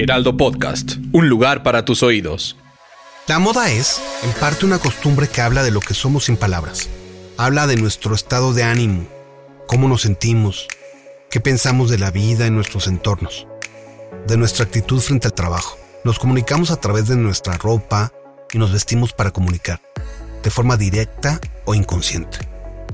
Heraldo Podcast, un lugar para tus oídos. La moda es, en parte, una costumbre que habla de lo que somos sin palabras. Habla de nuestro estado de ánimo, cómo nos sentimos, qué pensamos de la vida en nuestros entornos, de nuestra actitud frente al trabajo. Nos comunicamos a través de nuestra ropa y nos vestimos para comunicar, de forma directa o inconsciente.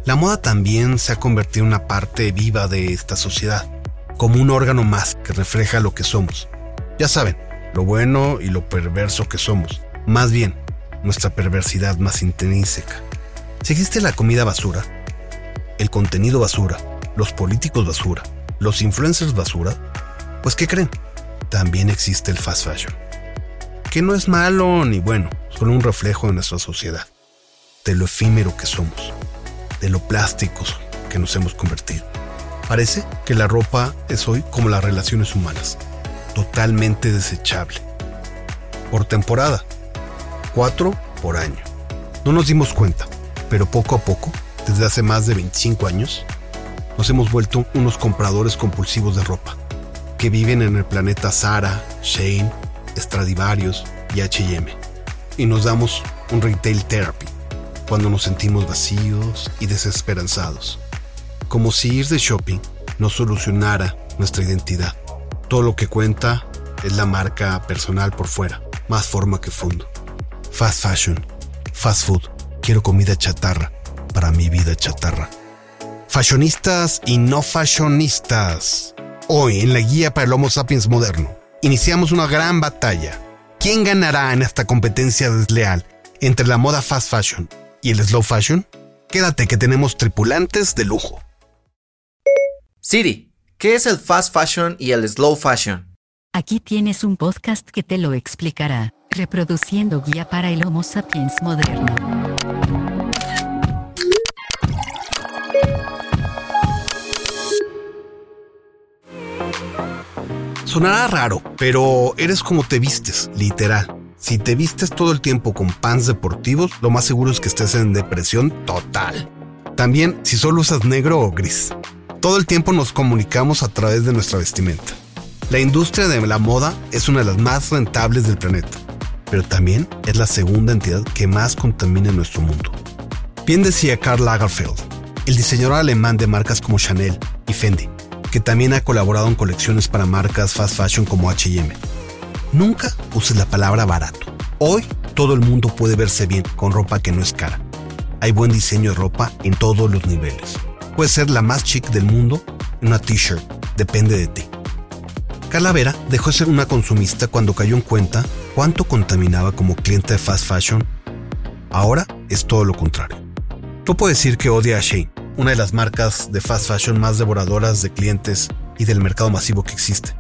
La moda también se ha convertido en una parte viva de esta sociedad, como un órgano más que refleja lo que somos. Ya saben, lo bueno y lo perverso que somos, más bien, nuestra perversidad más intrínseca. Si existe la comida basura, el contenido basura, los políticos basura, los influencers basura, pues ¿qué creen? También existe el fast fashion. Que no es malo ni bueno, solo un reflejo de nuestra sociedad, de lo efímero que somos, de lo plásticos que nos hemos convertido. Parece que la ropa es hoy como las relaciones humanas, totalmente desechable. Por temporada, cuatro por año. No nos dimos cuenta, pero poco a poco, desde hace más de 25 años, nos hemos vuelto unos compradores compulsivos de ropa, que viven en el planeta Zara, Shane, Stradivarius y HM. Y nos damos un retail therapy cuando nos sentimos vacíos y desesperanzados. Como si ir de shopping no solucionara nuestra identidad. Todo lo que cuenta es la marca personal por fuera, más forma que fondo. Fast fashion, fast food, quiero comida chatarra para mi vida chatarra. Fashionistas y no fashionistas. Hoy en la guía para el Homo sapiens moderno, iniciamos una gran batalla. ¿Quién ganará en esta competencia desleal entre la moda fast fashion y el slow fashion? Quédate que tenemos tripulantes de lujo. Siri, ¿qué es el fast fashion y el slow fashion? Aquí tienes un podcast que te lo explicará, reproduciendo guía para el Homo sapiens moderno. Sonará raro, pero eres como te vistes, literal. Si te vistes todo el tiempo con pants deportivos, lo más seguro es que estés en depresión total. También si solo usas negro o gris. Todo el tiempo nos comunicamos a través de nuestra vestimenta. La industria de la moda es una de las más rentables del planeta, pero también es la segunda entidad que más contamina nuestro mundo. Bien decía Karl Lagerfeld, el diseñador alemán de marcas como Chanel y Fendi, que también ha colaborado en colecciones para marcas fast fashion como HM. Nunca uses la palabra barato. Hoy todo el mundo puede verse bien con ropa que no es cara. Hay buen diseño de ropa en todos los niveles. Puedes ser la más chic del mundo en una t-shirt, depende de ti. Calavera dejó de ser una consumista cuando cayó en cuenta cuánto contaminaba como cliente de fast fashion. Ahora es todo lo contrario. No puedo decir que odia a Shane, una de las marcas de fast fashion más devoradoras de clientes y del mercado masivo que existe.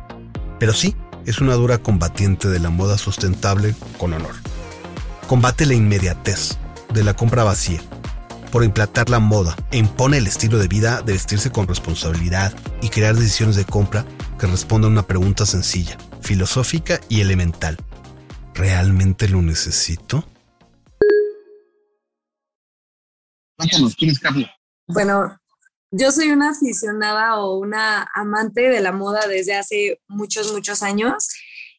Pero sí, es una dura combatiente de la moda sustentable con honor. Combate la inmediatez de la compra vacía por implantar la moda e impone el estilo de vida de vestirse con responsabilidad y crear decisiones de compra que respondan a una pregunta sencilla, filosófica y elemental. ¿Realmente lo necesito? Cuéntanos, ¿quién es Carla? Bueno, yo soy una aficionada o una amante de la moda desde hace muchos, muchos años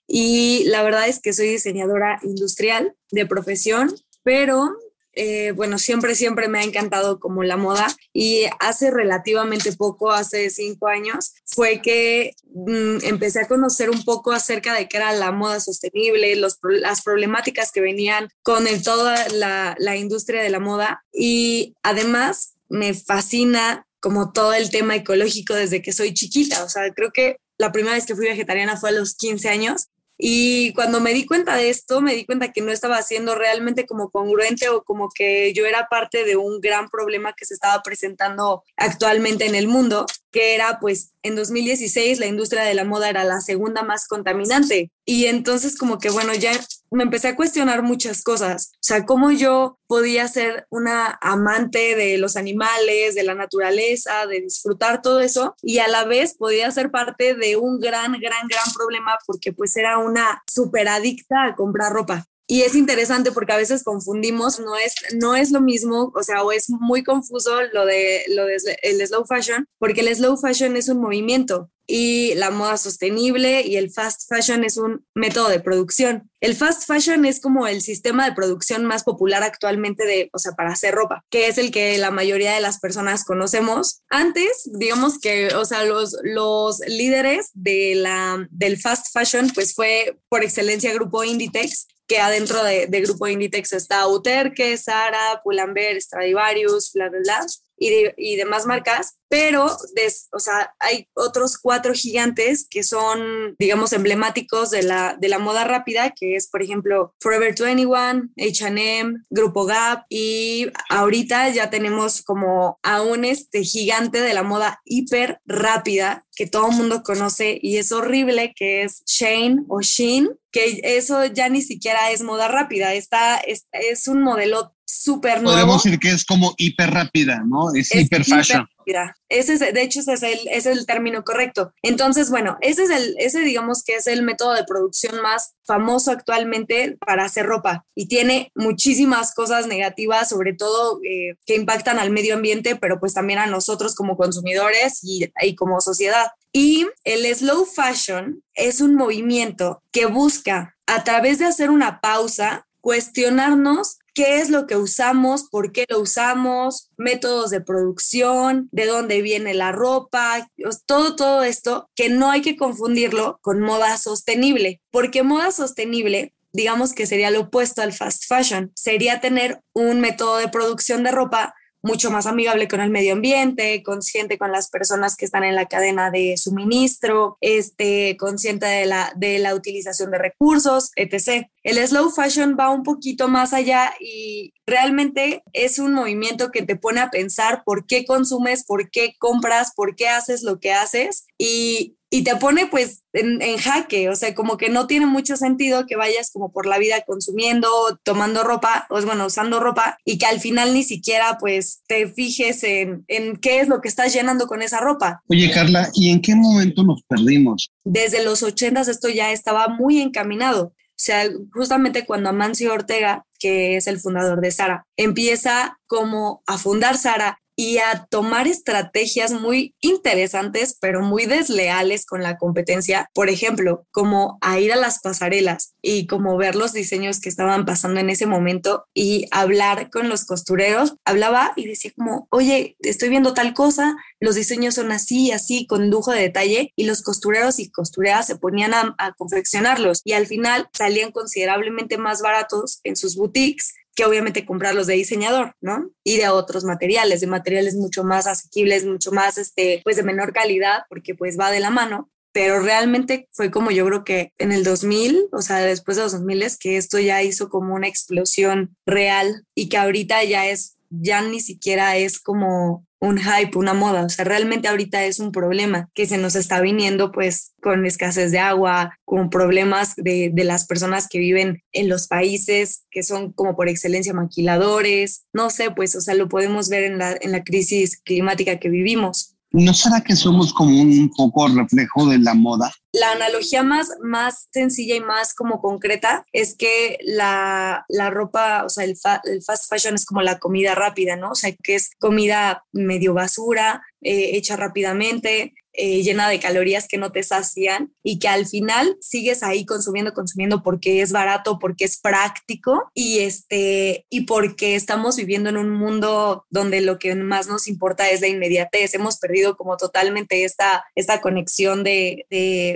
y la verdad es que soy diseñadora industrial de profesión, pero eh, bueno, siempre, siempre me ha encantado como la moda y hace relativamente poco, hace cinco años, fue que mm, empecé a conocer un poco acerca de qué era la moda sostenible, los, las problemáticas que venían con toda la, la industria de la moda y además me fascina como todo el tema ecológico desde que soy chiquita, o sea, creo que la primera vez que fui vegetariana fue a los 15 años y cuando me di cuenta de esto, me di cuenta que no estaba siendo realmente como congruente o como que yo era parte de un gran problema que se estaba presentando actualmente en el mundo. Que era pues en 2016 la industria de la moda era la segunda más contaminante. Y entonces como que bueno, ya me empecé a cuestionar muchas cosas. O sea, cómo yo podía ser una amante de los animales, de la naturaleza, de disfrutar todo eso y a la vez podía ser parte de un gran, gran, gran problema porque pues era una súper adicta a comprar ropa. Y es interesante porque a veces confundimos, no es, no es lo mismo, o sea, o es muy confuso lo de, lo de el slow fashion, porque el slow fashion es un movimiento y la moda sostenible y el fast fashion es un método de producción. El fast fashion es como el sistema de producción más popular actualmente de, o sea, para hacer ropa, que es el que la mayoría de las personas conocemos. Antes, digamos que, o sea, los, los líderes de la, del fast fashion, pues fue por excelencia Grupo Inditex, que adentro de, de Grupo Inditex está Uterque, Sara, Pull&Bear, Stradivarius, bla, bla, bla y, y demás marcas, pero o sea, hay otros cuatro gigantes que son, digamos, emblemáticos de la, de la moda rápida, que es, por ejemplo, Forever 21, HM, Grupo Gap, y ahorita ya tenemos como a un este gigante de la moda hiper rápida que todo el mundo conoce y es horrible, que es Shane o Sheen, que eso ya ni siquiera es moda rápida, está, es, es un modelo súper nuevo. Podemos decir que es como hiper rápida, ¿no? Es, hiper fashion. Ese es, de hecho, ese es, el, término correcto. Entonces, bueno, ese es el, ese digamos que es el método de producción más famoso actualmente para hacer ropa y tiene muchísimas cosas negativas, sobre todo eh, que impactan al medio ambiente, pero pues también a nosotros como consumidores y como sociedad. Y el slow fashion es un movimiento que busca a través de hacer una pausa cuestionarnos qué es lo que usamos, por qué lo usamos, métodos de producción, de dónde viene la ropa, todo, todo esto, que no hay que confundirlo con moda sostenible, porque moda sostenible digamos que sería lo opuesto al fast fashion, sería tener un método de producción de ropa mucho más amigable con el medio ambiente, consciente con las personas que están en la cadena de suministro, este, consciente de la, de la utilización de recursos, etc. El slow fashion va un poquito más allá y realmente es un movimiento que te pone a pensar por qué consumes, por qué compras, por qué haces lo que haces y y te pone pues en, jaque, o sea, como que no tiene mucho sentido que vayas como por la vida consumiendo, tomando ropa, o bueno, usando ropa y que al final ni siquiera pues te fijes en, en qué es lo que estás llenando con esa ropa. Oye, Carla, ¿y en qué momento nos perdimos? Desde los ochentas esto ya estaba muy encaminado. O sea, justamente cuando Amancio Ortega, que es el fundador de Sara, empieza como a fundar Sara y a tomar estrategias muy interesantes, pero muy desleales con la competencia. Por ejemplo, como a ir a las pasarelas y como ver los diseños que estaban pasando en ese momento y hablar con los costureros. Hablaba y decía como, oye, estoy viendo tal cosa, los diseños son así, así, con lujo de detalle y los costureros y costureras se ponían a confeccionarlos y al final salían considerablemente más baratos en sus boutiques que obviamente comprarlos de diseñador, ¿no? Y de otros materiales, de materiales mucho más asequibles, mucho más, este, pues de menor calidad, porque pues va de la mano. Pero realmente fue como yo creo que en el 2000, o sea, después de los 2000 es que esto ya hizo como una explosión real y que ahorita ya es, ya ni siquiera es como un hype, una moda. O sea, realmente ahorita es un problema que se nos está viniendo pues con escasez de agua, con problemas de, de, las personas que viven en los países que son como por excelencia maquiladores. No sé, pues, o sea, lo podemos ver en la, en la crisis climática que vivimos. ¿No será que somos como un poco reflejo de la moda? La analogía más, más sencilla y más como concreta es que la, la ropa, o sea, el, fast fashion es como la comida rápida, ¿no? O sea, que es comida medio basura, eh, hecha rápidamente, eh, llena de calorías que no te sacian y que al final sigues ahí consumiendo, consumiendo porque es barato, porque es práctico y, este, y porque estamos viviendo en un mundo donde lo que más nos importa es la inmediatez. Hemos perdido como totalmente esta, esta conexión de,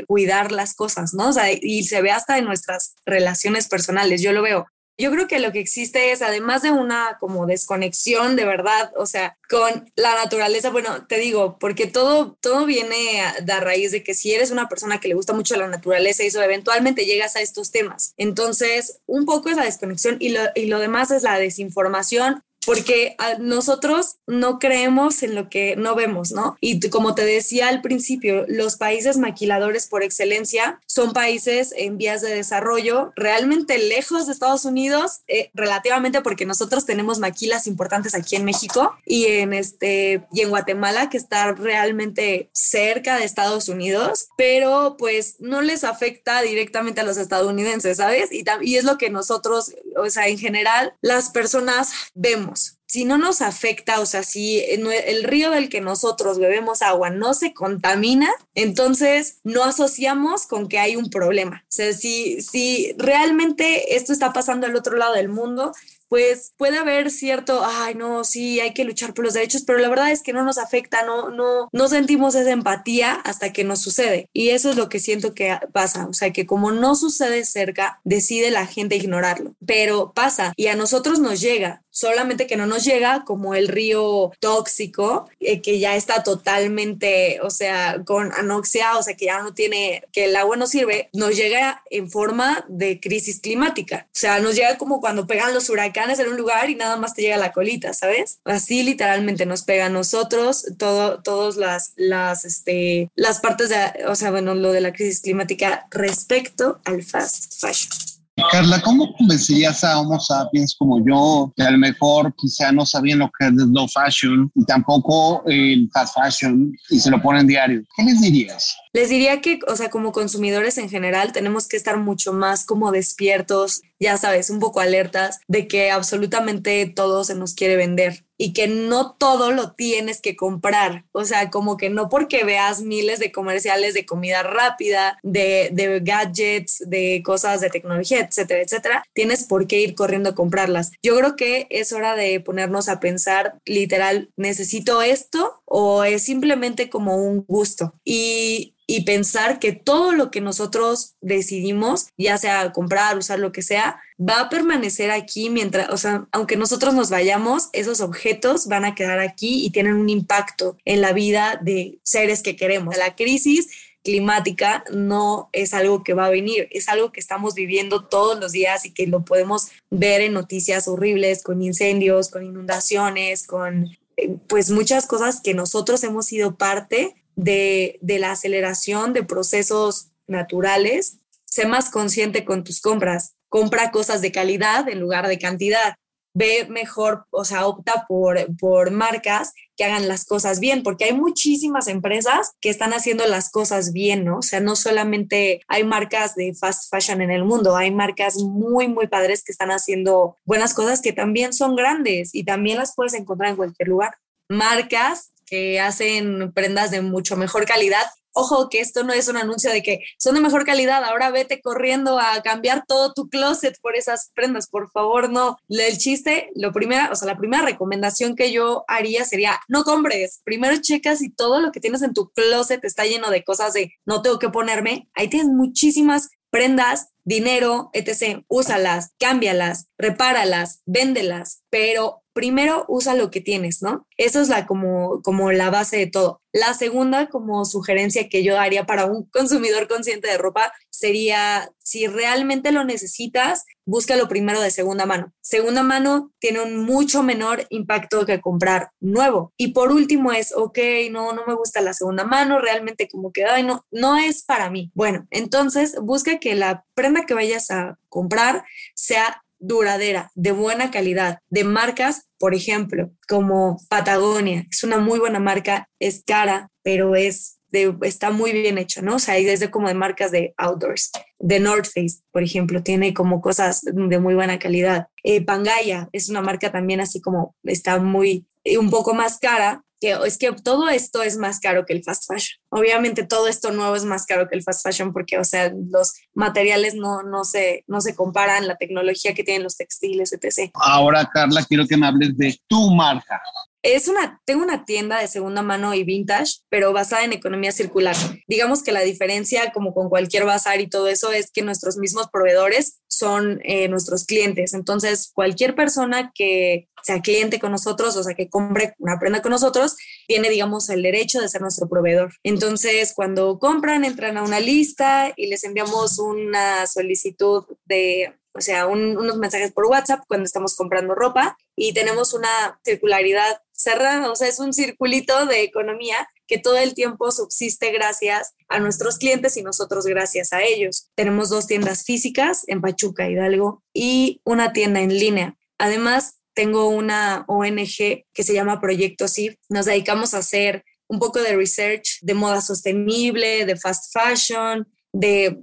cuidar las cosas, ¿no? Y se ve hasta en nuestras relaciones personales. Yo lo veo yo creo que lo que existe es, además de una como desconexión de verdad, o sea, con la naturaleza, bueno, te digo, porque todo, todo viene a, a raíz de que si eres una persona que le gusta mucho la naturaleza, eso eventualmente llegas a estos temas. Entonces, un poco es la desconexión y lo, y lo demás es la desinformación porque nosotros no creemos en lo que no vemos, ¿no? Y como te decía al principio, los países maquiladores por excelencia son países en vías de desarrollo, realmente lejos de Estados Unidos, eh, relativamente porque nosotros tenemos maquilas importantes aquí en México y en este y en Guatemala que está realmente cerca de Estados Unidos, pero pues no les afecta directamente a los estadounidenses, ¿sabes? Y, y es lo que nosotros, o sea, en general, las personas vemos si no nos afecta, o sea, si el río del que nosotros bebemos agua no se contamina, entonces no asociamos con que hay un problema. O sea, si, si realmente esto está pasando al otro lado del mundo, pues puede haber cierto, ay, no, sí, hay que luchar por los derechos, pero la verdad es que no nos afecta, no, no, no sentimos esa empatía hasta que nos sucede. Y eso es lo que siento que pasa, o sea, que como no sucede cerca, decide la gente ignorarlo, pero pasa y a nosotros nos llega, solamente que no nos llega como el río tóxico, eh, que ya está totalmente, o sea, con anoxia, o sea, que ya no tiene, que el agua no sirve, nos llega en forma de crisis climática. O sea, nos llega como cuando pegan los huracanes en un lugar y nada más te llega la colita, ¿sabes? Así literalmente nos pega a nosotros, todo, todas las, las, este, las partes de, o sea, bueno, lo de la crisis climática respecto al fast fashion. Carla, ¿cómo convencerías a Homo sapiens como yo, que a lo mejor quizá no sabían lo que es low fashion y tampoco el fast fashion y se lo ponen diario? ¿Qué les dirías? Les diría que, o sea, como consumidores en general, tenemos que estar mucho más como despiertos, ya sabes, un poco alertas de que absolutamente todo se nos quiere vender y que no todo lo tienes que comprar. O sea, como que no porque veas miles de comerciales de comida rápida, de, de gadgets, de cosas de tecnología, etcétera, etcétera, tienes por qué ir corriendo a comprarlas. Yo creo que es hora de ponernos a pensar literal, ¿necesito esto o es simplemente como un gusto? Y y pensar que todo lo que nosotros decidimos, ya sea comprar, usar lo que sea, va a permanecer aquí mientras, o sea, aunque nosotros nos vayamos, esos objetos van a quedar aquí y tienen un impacto en la vida de seres que queremos. La crisis climática no es algo que va a venir, es algo que estamos viviendo todos los días y que lo podemos ver en noticias horribles con incendios, con inundaciones, con eh, pues muchas cosas que nosotros hemos sido parte de, la aceleración de procesos naturales, sé más consciente con tus compras. Compra cosas de calidad en lugar de cantidad. Ve mejor, o sea, opta por, por marcas que hagan las cosas bien, porque hay muchísimas empresas que están haciendo las cosas bien, ¿no? O sea, no solamente hay marcas de fast fashion en el mundo, hay marcas muy, muy padres que están haciendo buenas cosas que también son grandes y también las puedes encontrar en cualquier lugar. Marcas que hacen prendas de mucho mejor calidad. Ojo que esto no es un anuncio de que son de mejor calidad, ahora vete corriendo a cambiar todo tu closet por esas prendas, por favor, no. El chiste, lo primera, o sea, la primera recomendación que yo haría sería no compres, primero checas si todo lo que tienes en tu closet está lleno de cosas de no tengo que ponerme. Ahí tienes muchísimas prendas, dinero, etc. Úsalas, cámbialas, repáralas, véndelas, pero primero usa lo que tienes, ¿no? Eso es la como, como la base de todo. La segunda como sugerencia que yo daría para un consumidor consciente de ropa sería, si realmente lo necesitas, búscalo primero de segunda mano. Segunda mano tiene un mucho menor impacto que comprar nuevo. Y por último es, ok, no, no me gusta la segunda mano, realmente como que, no, no es para mí. Bueno, entonces busca que la prenda que vayas a comprar sea duradera, de buena calidad, de marcas, por ejemplo, como Patagonia, es una muy buena marca, es cara, pero es de, está muy bien hecha, ¿no? O sea, hay desde como de marcas de outdoors. De North Face, por ejemplo, tiene como cosas de muy buena calidad. Eh, Pangaya es una marca también así como está muy, un poco más cara, que es que todo esto es más caro que el fast fashion. Obviamente todo esto nuevo es más caro que el fast fashion porque, o sea, los materiales no, no, se, no se comparan, la tecnología que tienen los textiles, etc. Ahora, Carla, quiero que me hables de tu marca. Es una, tengo una tienda de segunda mano y vintage, pero basada en economía circular. Digamos que la diferencia, como con cualquier bazar y todo eso, es que nuestros mismos proveedores son eh, nuestros clientes. Entonces, cualquier persona que sea cliente con nosotros, o sea, que compre una prenda con nosotros, tiene, digamos, el derecho de ser nuestro proveedor. Entonces, cuando compran, entran a una lista y les enviamos una solicitud de o sea, unos mensajes por WhatsApp cuando estamos comprando ropa y tenemos una circularidad cerrada, o sea, es un circulito de economía que todo el tiempo subsiste gracias a nuestros clientes y nosotros gracias a ellos. Tenemos dos tiendas físicas en Pachuca, Hidalgo, y una tienda en línea. Además, tengo una ONG que se llama Proyecto SIF. Nos dedicamos a hacer un poco de research de moda sostenible, de fast fashion, de,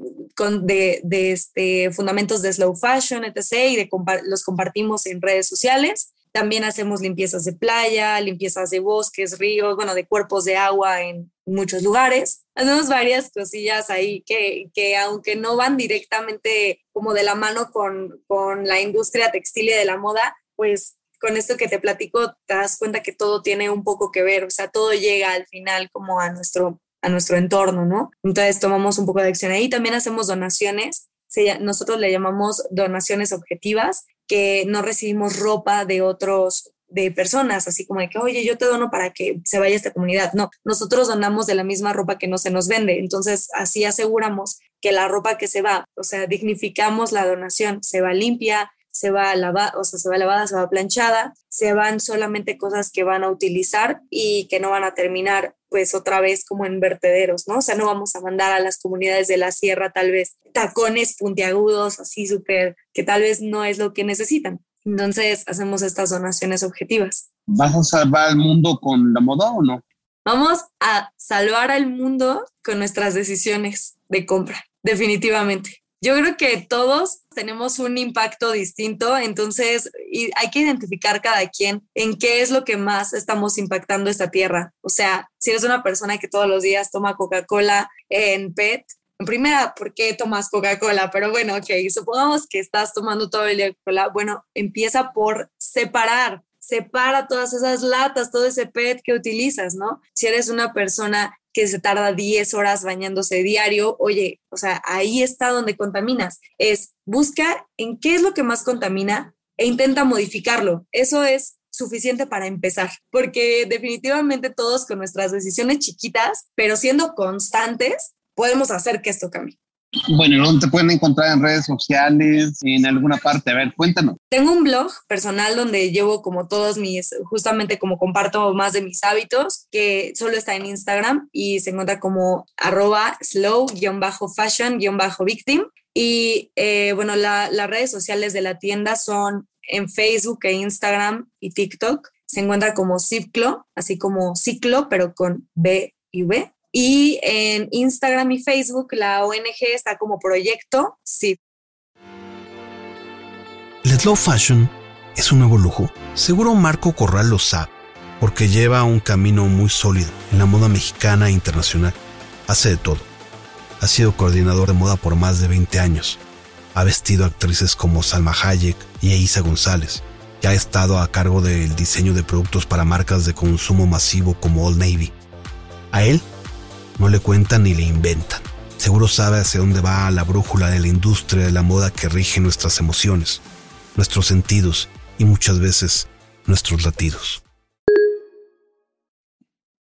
de, este, fundamentos de slow fashion, etc. Y de los compartimos en redes sociales. También hacemos limpiezas de playa, limpiezas de bosques, ríos, bueno, de cuerpos de agua en muchos lugares. Hacemos varias cosillas ahí que, que aunque no van directamente como de la mano con, con la industria textil y de la moda, pues con esto que te platico te das cuenta que todo tiene un poco que ver, o sea, todo llega al final como a nuestro, a nuestro entorno, ¿no? Entonces tomamos un poco de acción ahí. También hacemos donaciones, nosotros le llamamos donaciones objetivas, que no recibimos ropa de otros de personas, así como de que, oye, yo te dono para que se vaya esta comunidad. No, nosotros donamos de la misma ropa que no se nos vende. Entonces, así aseguramos que la ropa que se va, o sea, dignificamos la donación, se va limpia, se va lavada, o sea, se va lavada, se va planchada, se van solamente cosas que van a utilizar y que no van a terminar pues otra vez como en vertederos, ¿no? O sea, no vamos a mandar a las comunidades de la sierra tal vez tacones puntiagudos, así súper, que tal vez no es lo que necesitan. Entonces hacemos estas donaciones objetivas. ¿Vas a salvar al mundo con la moda o no? Vamos a salvar al mundo con nuestras decisiones de compra, definitivamente. Yo creo que todos tenemos un impacto distinto, entonces hay que identificar cada quien en qué es lo que más estamos impactando esta tierra. O sea, si eres una persona que todos los días toma Coca-Cola en PET, en primera, ¿por qué tomas Coca-Cola? Pero bueno, ok, supongamos que estás tomando todo el día Coca-Cola. Bueno, empieza por separar separa todas esas latas, todo ese PET que utilizas, ¿no? Si eres una persona que se tarda 10 horas bañándose diario, oye, o sea, ahí está donde contaminas. Es busca en qué es lo que más contamina e intenta modificarlo. Eso es suficiente para empezar, porque definitivamente todos con nuestras decisiones chiquitas, pero siendo constantes, podemos hacer que esto cambie. Bueno, ¿dónde te pueden encontrar en redes sociales, en alguna parte? A ver, cuéntanos. Tengo un blog personal donde llevo como todos mis, justamente como comparto más de mis hábitos, que solo está en Instagram y se encuentra como arroba slow-fashion-victim. Y eh, bueno, las redes sociales de la tienda son en Facebook e Instagram y TikTok. Se encuentra como Ciclo, así como ciclo, pero con B y V. Y en Instagram y Facebook la ONG está como proyecto sí. El slow fashion es un nuevo lujo. Seguro Marco Corral lo sabe, porque lleva un camino muy sólido en la moda mexicana e internacional. Hace de todo. Ha sido coordinador de moda por más de 20 años. Ha vestido actrices como Salma Hayek y Eiza González. Y ha estado a cargo del diseño de productos para marcas de consumo masivo como Old Navy. A él no le cuentan ni le inventan. Seguro sabe hacia dónde va la brújula de la industria de la moda que rige nuestras emociones, nuestros sentidos y muchas veces nuestros latidos.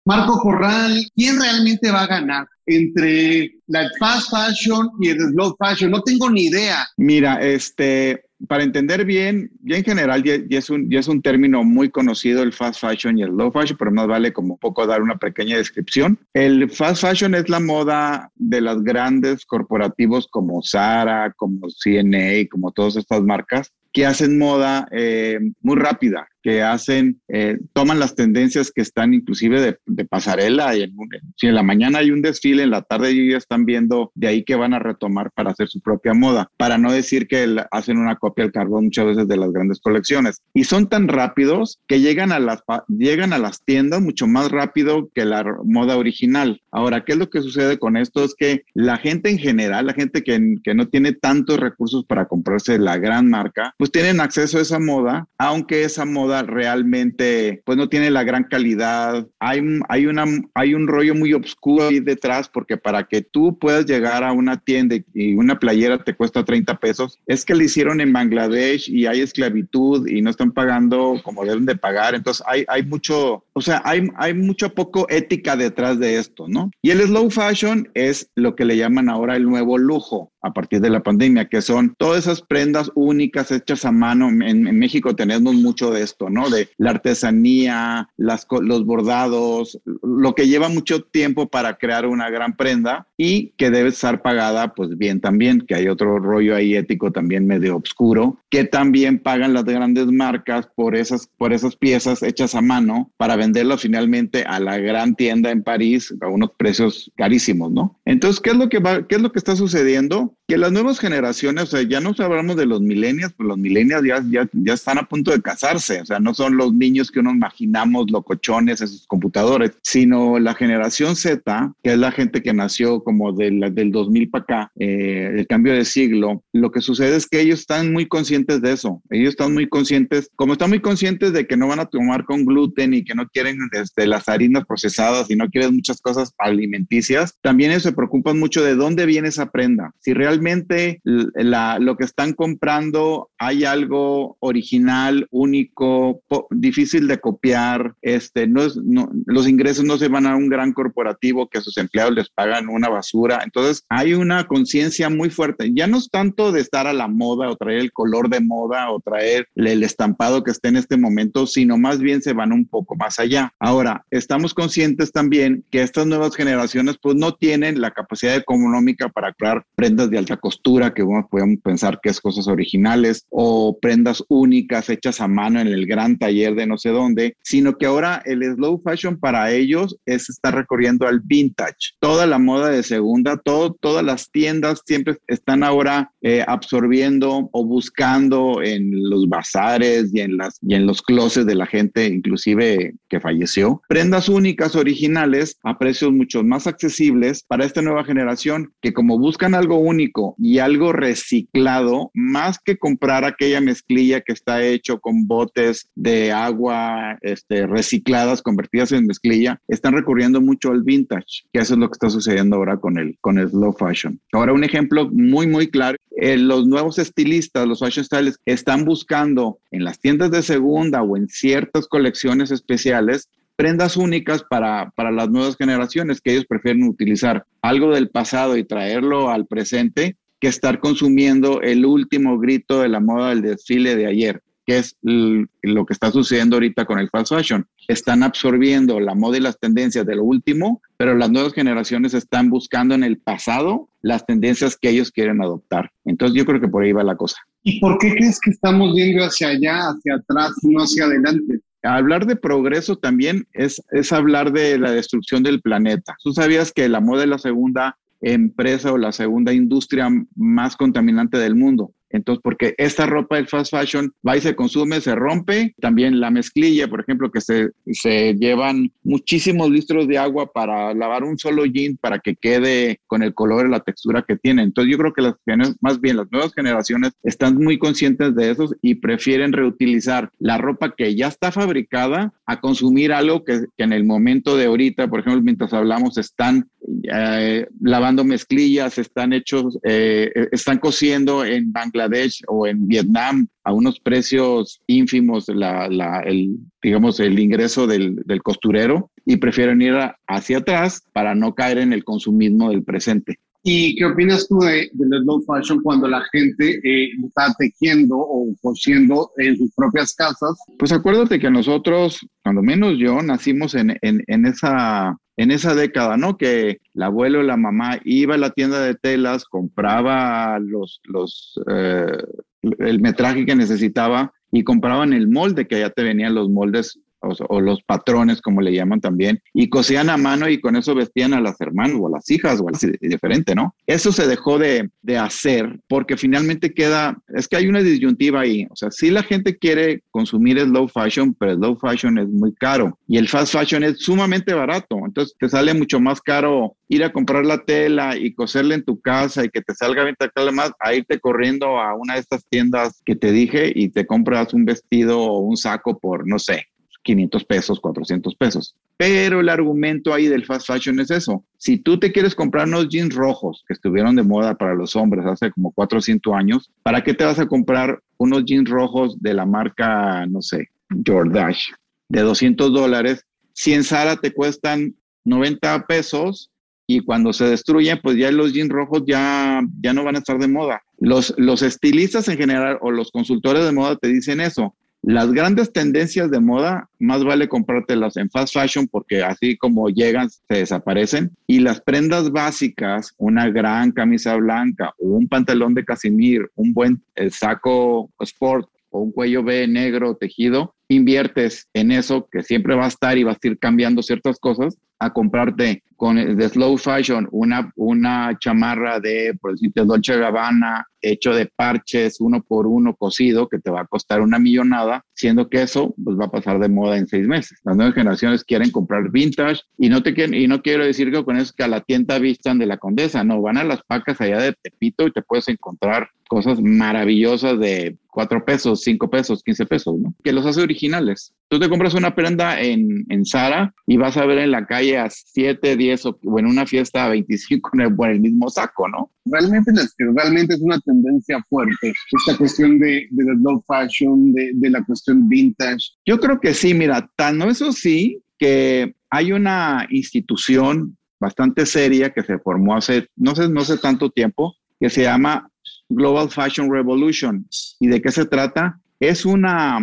Marco Corral, ¿quién realmente va a ganar entre la fast fashion y el slow fashion? No tengo ni idea. Mira, este, para entender bien, ya en general ya, es un, término muy conocido el fast fashion y el low fashion, pero más vale como poco dar una pequeña descripción. El fast fashion es la moda de las grandes corporativos como Zara, como CNA, como todas estas marcas que hacen moda eh, muy rápida, que hacen, eh, toman las tendencias que están inclusive de, pasarela. Y en, si en la mañana hay un desfile, en la tarde ellos ya están viendo de ahí que van a retomar para hacer su propia moda, para no decir que hacen una copia al carbón muchas veces de las grandes colecciones. Y son tan rápidos que llegan a las, llegan a las tiendas mucho más rápido que la moda original. Ahora, ¿qué es lo que sucede con esto? Es que la gente en general, la gente que, que no tiene tantos recursos para comprarse la gran marca, pues tienen acceso a esa moda, aunque esa moda realmente pues no tiene la gran calidad. Hay, hay, una, hay un rollo muy oscuro ahí detrás porque para que tú puedas llegar a una tienda y una playera te cuesta 30 pesos, es que le hicieron en Bangladesh y hay esclavitud y no están pagando como deben de pagar. Entonces hay, hay mucho, o sea, hay, hay mucho poco ética detrás de esto, ¿no? Y el slow fashion es lo que le llaman ahora el nuevo lujo a partir de la pandemia, que son todas esas prendas únicas hechas a mano. En, México tenemos mucho de esto, ¿no? De la artesanía, las, los bordados, lo que lleva mucho tiempo para crear una gran prenda y que debe estar pagada pues bien también, que hay otro rollo ahí ético también medio oscuro, que también pagan las grandes marcas por esas, por esas piezas hechas a mano para venderlas finalmente a la gran tienda en París a unos precios carísimos, ¿no? Entonces, ¿qué es lo que va, qué es lo que está sucediendo? Que las nuevas generaciones, o sea, ya no hablamos de los millennials, pues los millennials ya, ya, ya están a punto de casarse, o sea, no son los niños que uno imaginamos locochones en sus computadores, sino la generación Z, que es la gente que nació como del, del 2000 para acá, eh, el cambio de siglo, lo que sucede es que ellos están muy conscientes de eso, ellos están muy conscientes, como están muy conscientes de que no van a tomar con gluten y que no quieren desde las harinas procesadas y no quieren muchas cosas alimenticias, también ellos se preocupan mucho de dónde viene esa prenda, si realmente realmente lo que están comprando hay algo original, único, difícil de copiar, este, no es, los ingresos no se van a un gran corporativo que a sus empleados les pagan una basura. Entonces hay una conciencia muy fuerte. Ya no es tanto de estar a la moda o traer el color de moda o traer el estampado que esté en este momento, sino más bien se van un poco más allá. Ahora, estamos conscientes también que estas nuevas generaciones pues no tienen la capacidad económica para crear prendas de alta costura, que podemos pensar que es cosas originales, o prendas únicas hechas a mano en el gran taller de no sé dónde, sino que ahora el slow fashion para ellos es estar recorriendo al vintage. Toda la moda de segunda, todo, todas las tiendas siempre están ahora eh, absorbiendo o buscando en los bazares y en, las, y en los closets de la gente, inclusive que falleció, prendas únicas originales a precios mucho más accesibles para esta nueva generación que como buscan algo único, y algo reciclado, más que comprar aquella mezclilla que está hecho con botes de agua este, recicladas, convertidas en mezclilla, están recurriendo mucho al vintage, que eso es lo que está sucediendo ahora con el, con slow fashion. Ahora, un ejemplo muy, muy claro, eh, los nuevos estilistas, los fashion stylists, están buscando en las tiendas de segunda o en ciertas colecciones especiales prendas únicas para, para las nuevas generaciones que ellos prefieren utilizar algo del pasado y traerlo al presente que estar consumiendo el último grito de la moda del desfile de ayer, que es lo que está sucediendo ahorita con el fast fashion. Están absorbiendo la moda y las tendencias de lo último, pero las nuevas generaciones están buscando en el pasado las tendencias que ellos quieren adoptar. Entonces yo creo que por ahí va la cosa. ¿Y por qué crees que estamos yendo hacia allá, hacia atrás, no hacia adelante? Hablar de progreso también es, es hablar de la destrucción del planeta. Tú sabías que la moda es la segunda empresa o la segunda industria más contaminante del mundo. Entonces, porque esta ropa del fast fashion va y se consume, se rompe. También la mezclilla, por ejemplo, que se, se llevan muchísimos litros de agua para lavar un solo jean para que quede con el color y la textura que tiene. Entonces, yo creo que las más bien las nuevas generaciones están muy conscientes de eso y prefieren reutilizar la ropa que ya está fabricada a consumir algo que, que en el momento de ahorita, por ejemplo, mientras hablamos, están eh, lavando mezclillas, están hechos, eh, están cosiendo en Bangladesh o en Vietnam a unos precios ínfimos, el, digamos, el ingreso del, costurero y prefieren ir hacia atrás para no caer en el consumismo del presente. ¿Y qué opinas tú de, del slow fashion cuando la gente eh, está tejiendo o cosiendo en sus propias casas? Pues acuérdate que nosotros, cuando menos yo, nacimos en, en, en esa en esa década, ¿no? Que el abuelo la mamá iba a la tienda de telas, compraba los, los, eh, el metraje que necesitaba y compraban el molde, que ya te venían los moldes o, los patrones, como le llaman también, y cosían a mano y con eso vestían a las hermanas o a las hijas o así diferente, ¿no? Eso se dejó de, de, hacer porque finalmente queda, es que hay una disyuntiva ahí, o sea, si la gente quiere consumir slow fashion, pero slow fashion es muy caro y el fast fashion es sumamente barato, entonces te sale mucho más caro ir a comprar la tela y coserla en tu casa y que te salga bien más a irte corriendo a una de estas tiendas que te dije y te compras un vestido o un saco por, no sé, 500 pesos, 400 pesos. Pero el argumento ahí del fast fashion es eso. Si tú te quieres comprar unos jeans rojos que estuvieron de moda para los hombres hace como 400 años, ¿para qué te vas a comprar unos jeans rojos de la marca, no sé, Jordache, de 200 dólares si en Sara te cuestan 90 pesos y cuando se destruyen, pues ya los jeans rojos ya, ya no van a estar de moda. Los, los estilistas en general o los consultores de moda te dicen eso. Las grandes tendencias de moda, más vale comprártelas en fast fashion porque así como llegan, se desaparecen. Y las prendas básicas, una gran camisa blanca un pantalón de casimir, un buen saco sport o un cuello B negro tejido, inviertes en eso que siempre va a estar y vas a ir cambiando ciertas cosas a comprarte con de slow fashion una, una chamarra de, por decirte, Dolce Gabbana, hecho de parches uno por uno cosido, que te va a costar una millonada, siendo que eso pues, va a pasar de moda en seis meses. Las nuevas generaciones quieren comprar vintage y no, te y no quiero decir que con eso que a la tienda vistan de la condesa, no, van a las pacas allá de Tepito y te puedes encontrar cosas maravillosas de cuatro pesos, cinco pesos, quince pesos, ¿no? Que los hace originales. Tú te compras una prenda en, en Zara y vas a ver en la calle a 7, 10 o, en una fiesta a 25 por el mismo saco, ¿no? Realmente, realmente es una tendencia fuerte, esta cuestión de, de low fashion, de, de, la cuestión vintage. Yo creo que sí, mira, tan eso sí que hay una institución bastante seria que se formó hace, no sé, no sé tanto tiempo, que se llama Global Fashion Revolution. ¿Y de qué se trata? Es una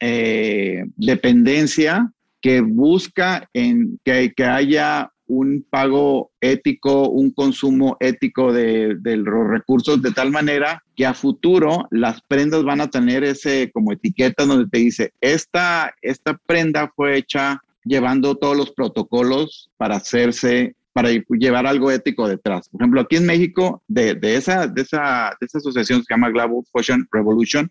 eh, dependencia que busca que, que, haya un pago ético, un consumo ético de, de, los recursos de tal manera que a futuro las prendas van a tener ese como etiqueta donde te dice, esta, esta prenda fue hecha llevando todos los protocolos para hacerse para llevar algo ético detrás. Por ejemplo, aquí en México, de, de, esa, de, esa, de esa asociación que se llama Global Fashion Revolution,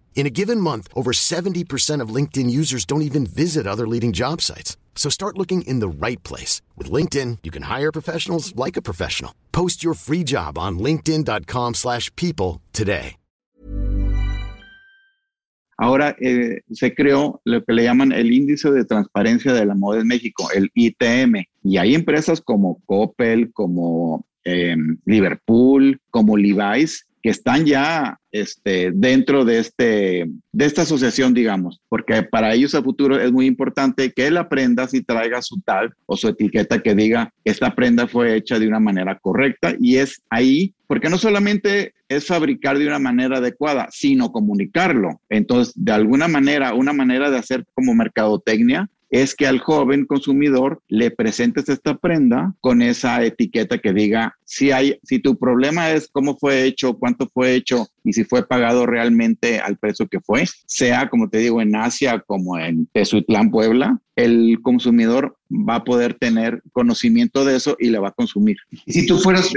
In a given month, over 70% of LinkedIn users don't even visit other leading job sites. So start looking in the right place. With LinkedIn, you can hire professionals like a professional. Post your free job on linkedin.com slash people today. Ahora eh, se creó lo que le llaman el Índice de Transparencia de la Moda en México, el ITM. Y hay empresas como Coppel, como eh, Liverpool, como Levi's, que están ya este, dentro de, este, de esta asociación, digamos, porque para ellos a futuro es muy importante que la prenda si traiga su tag o su etiqueta que diga esta prenda fue hecha de una manera correcta y es ahí, porque no solamente es fabricar de una manera adecuada, sino comunicarlo. Entonces, de alguna manera, una manera de hacer como mercadotecnia es que al joven consumidor le presentes esta prenda con esa etiqueta que diga si hay, si tu problema es cómo fue hecho, cuánto fue hecho y si fue pagado realmente al precio que fue, sea como te digo en Asia como en Tezuitlán, Puebla, el consumidor va a poder tener conocimiento de eso y le va a consumir. Y si tú fueras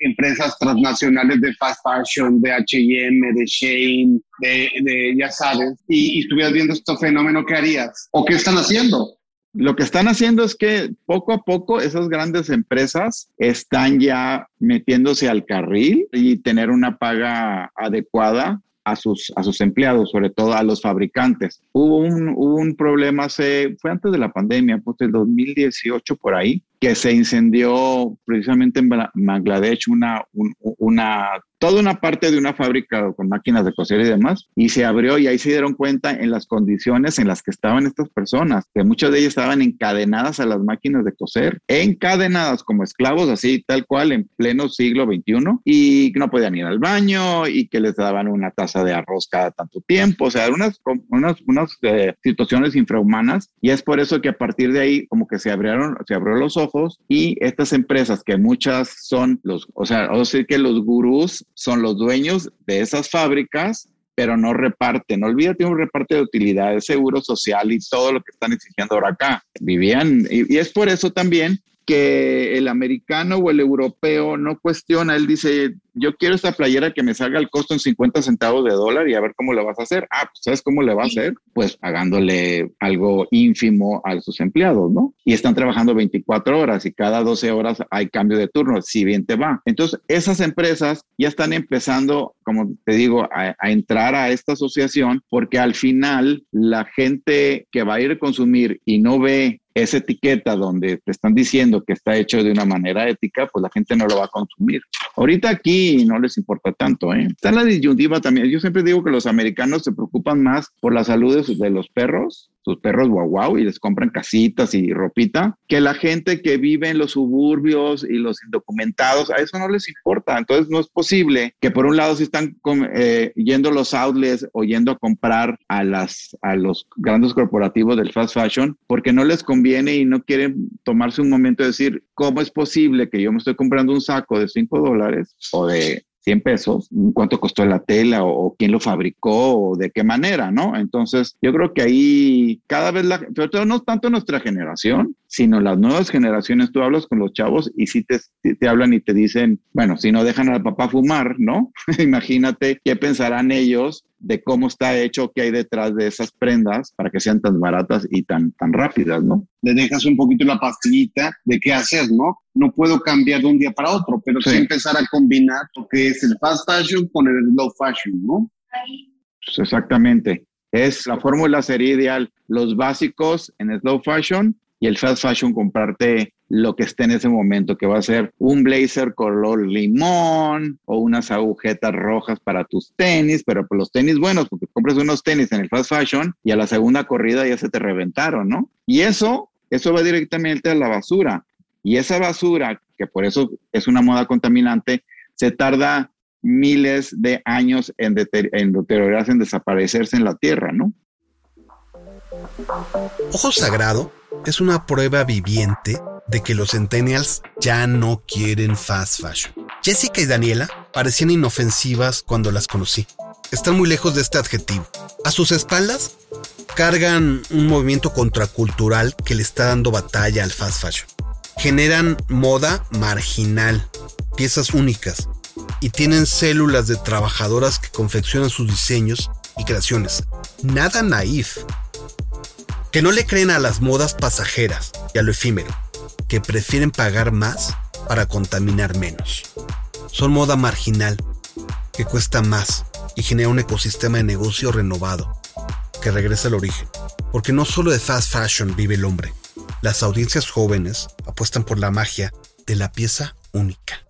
empresas transnacionales de fast fashion, de H&M, de Shane, de, ya sabes, y, y estuvieras viendo este fenómeno, ¿qué harías? ¿O qué están haciendo? Lo que están haciendo es que poco a poco esas grandes empresas están ya metiéndose al carril y tener una paga adecuada a sus, a sus empleados, sobre todo a los fabricantes. Hubo un, un problema, hace, fue antes de la pandemia, pues el 2018 por ahí, que se incendió precisamente en Bangladesh una, una toda una parte de una fábrica con máquinas de coser y demás, y se abrió y ahí se dieron cuenta en las condiciones en las que estaban estas personas, que muchas de ellas estaban encadenadas a las máquinas de coser, encadenadas como esclavos, así tal cual, en pleno siglo XXI, y no podían ir al baño y que les daban una taza de arroz cada tanto tiempo, o sea, unas, unas, unas eh, situaciones infrahumanas, y es por eso que a partir de ahí como que se abrieron, se abrió los ojos y estas empresas que muchas son los, o sea, o sea que los gurús son los dueños de esas fábricas pero no reparten. Olvídate un reparte de utilidades, seguro social y todo lo que están exigiendo ahora acá. Vivían, y es por eso también que el americano o el europeo no cuestiona, él dice, yo quiero esta playera que me salga el costo en 50 centavos de dólar y a ver cómo le vas a hacer. Ah, pues ¿sabes cómo le va a hacer? Pues pagándole algo ínfimo a sus empleados, ¿no? Y están trabajando 24 horas y cada 12 horas hay cambio de turno, si bien te va. Entonces, esas empresas ya están empezando, como te digo, a, a entrar a esta asociación porque al final la gente que va a ir a consumir y no ve esa etiqueta donde te están diciendo que está hecho de una manera ética, pues la gente no lo va a consumir. Ahorita aquí no les importa tanto, ¿eh? Está la disyuntiva también. Yo siempre digo que los americanos se preocupan más por la salud de, sus, de los perros, sus perros guau guau, y les compran casitas y ropita, que la gente que vive en los suburbios y los indocumentados, a eso no les importa. Entonces no es posible que por un lado si están eh, yendo los outlets o yendo a comprar a, las, a los grandes corporativos del fast fashion, porque no les conviene y no quieren tomarse un momento de decir, ¿cómo es posible que yo me estoy comprando un saco de 5 dólares o de 100 pesos, cuánto costó la tela o, quién lo fabricó o de qué manera, ¿no? Entonces, yo creo que ahí cada vez, la, pero no tanto nuestra generación, sino las nuevas generaciones, tú hablas con los chavos y si te, te hablan y te dicen, bueno, si no dejan al papá fumar, ¿no? Imagínate qué pensarán ellos de cómo está hecho, qué hay detrás de esas prendas para que sean tan baratas y tan, tan rápidas, ¿no? Le dejas un poquito la pastillita de qué hacer, ¿no? No puedo cambiar de un día para otro, pero sí, sí empezar a combinar lo que es el fast fashion con el low fashion, ¿no? Pues exactamente. Es la fórmula sería ideal. Los básicos en slow fashion y el fast fashion comprarte lo que esté en ese momento, que va a ser un blazer color limón o unas agujetas rojas para tus tenis, pero pues los tenis buenos, porque compras unos tenis en el fast fashion y a la segunda corrida ya se te reventaron, ¿no? Y eso, eso va directamente a la basura. Y esa basura, que por eso es una moda contaminante, se tarda miles de años en, en deteriorarse, en desaparecerse en la tierra, ¿no? Ojo Sagrado es una prueba viviente de que los centennials ya no quieren fast fashion. Jessica y Daniela parecían inofensivas cuando las conocí. Están muy lejos de este adjetivo. A sus espaldas cargan un movimiento contracultural que le está dando batalla al fast fashion. Generan moda marginal, piezas únicas, y tienen células de trabajadoras que confeccionan sus diseños y creaciones. Nada naif. Que no le creen a las modas pasajeras y a lo efímero, que prefieren pagar más para contaminar menos. Son moda marginal, que cuesta más y genera un ecosistema de negocio renovado, que regresa al origen. Porque no solo de fast fashion vive el hombre, las audiencias jóvenes apuestan por la magia de la pieza única.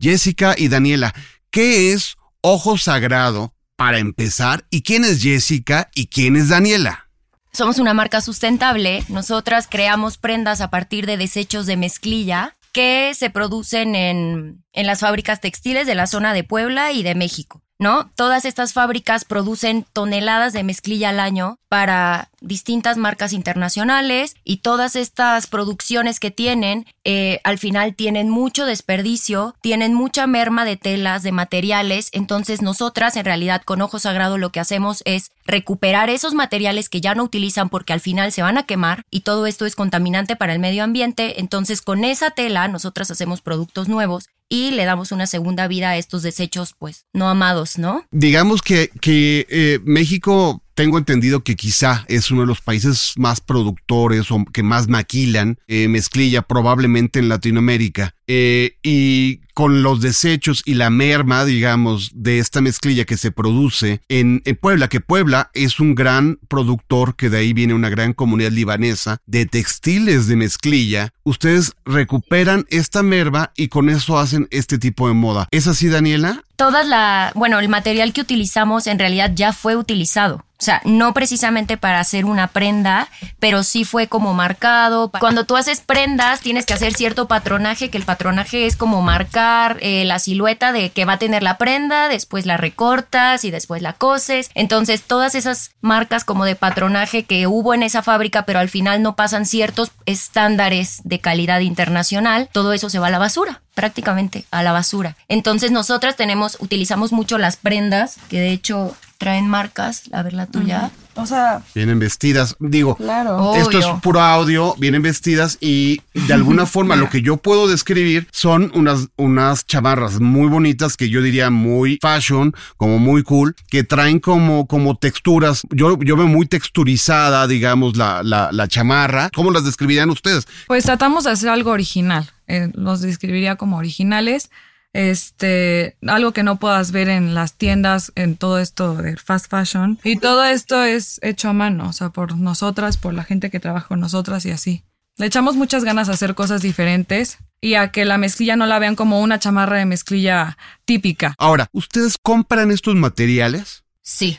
Jessica y Daniela, ¿qué es Ojo Sagrado para empezar? ¿Y quién es Jessica y quién es Daniela? Somos una marca sustentable. Nosotras creamos prendas a partir de desechos de mezclilla que se producen en, en las fábricas textiles de la zona de Puebla y de México. ¿No? Todas estas fábricas producen toneladas de mezclilla al año para distintas marcas internacionales y todas estas producciones que tienen eh, al final tienen mucho desperdicio, tienen mucha merma de telas, de materiales, entonces nosotras en realidad con Ojo Sagrado lo que hacemos es recuperar esos materiales que ya no utilizan porque al final se van a quemar y todo esto es contaminante para el medio ambiente, entonces con esa tela nosotras hacemos productos nuevos y le damos una segunda vida a estos desechos, pues, no amados, ¿no? Digamos que, que eh, México tengo entendido que quizá es uno de los países más productores o que más maquilan eh, mezclilla probablemente en Latinoamérica. Eh, y con los desechos y la merma, digamos, de esta mezclilla que se produce en, Puebla, que Puebla es un gran productor, que de ahí viene una gran comunidad libanesa de textiles de mezclilla, ustedes recuperan esta merma y con eso hacen este tipo de moda. ¿Es así, Daniela? Todas la, bueno, el material que utilizamos en realidad ya fue utilizado. O sea, no precisamente para hacer una prenda, pero sí fue como marcado. Cuando tú haces prendas, tienes que hacer cierto patronaje, que el patronaje es como marcar eh, la silueta de que va a tener la prenda, después la recortas y después la coses. Entonces, todas esas marcas como de patronaje que hubo en esa fábrica, pero al final no pasan ciertos estándares de calidad internacional, todo eso se va a la basura prácticamente a la basura. Entonces nosotras tenemos, utilizamos mucho las prendas, que de hecho traen marcas, a ver la tuya. O sea, Vienen vestidas, digo, claro. esto es puro audio, vienen vestidas y de alguna forma lo que yo puedo describir son unas, unas chamarras muy bonitas que yo diría muy fashion, como muy cool, que traen como, como texturas. Yo, yo veo muy texturizada, digamos, la, la, la chamarra. ¿Cómo las describirían ustedes? Pues tratamos de hacer algo original. eh, los describiría como originales. Este, algo que no puedas ver en las tiendas, en todo esto de fast fashion. Y todo esto es hecho a mano, o sea, por nosotras, por la gente que trabaja con nosotras y así. Le echamos muchas ganas a hacer cosas diferentes y a que la mezclilla no la vean como una chamarra de mezclilla típica. Aquí, ¿ustedes compran estos materiales? Sí.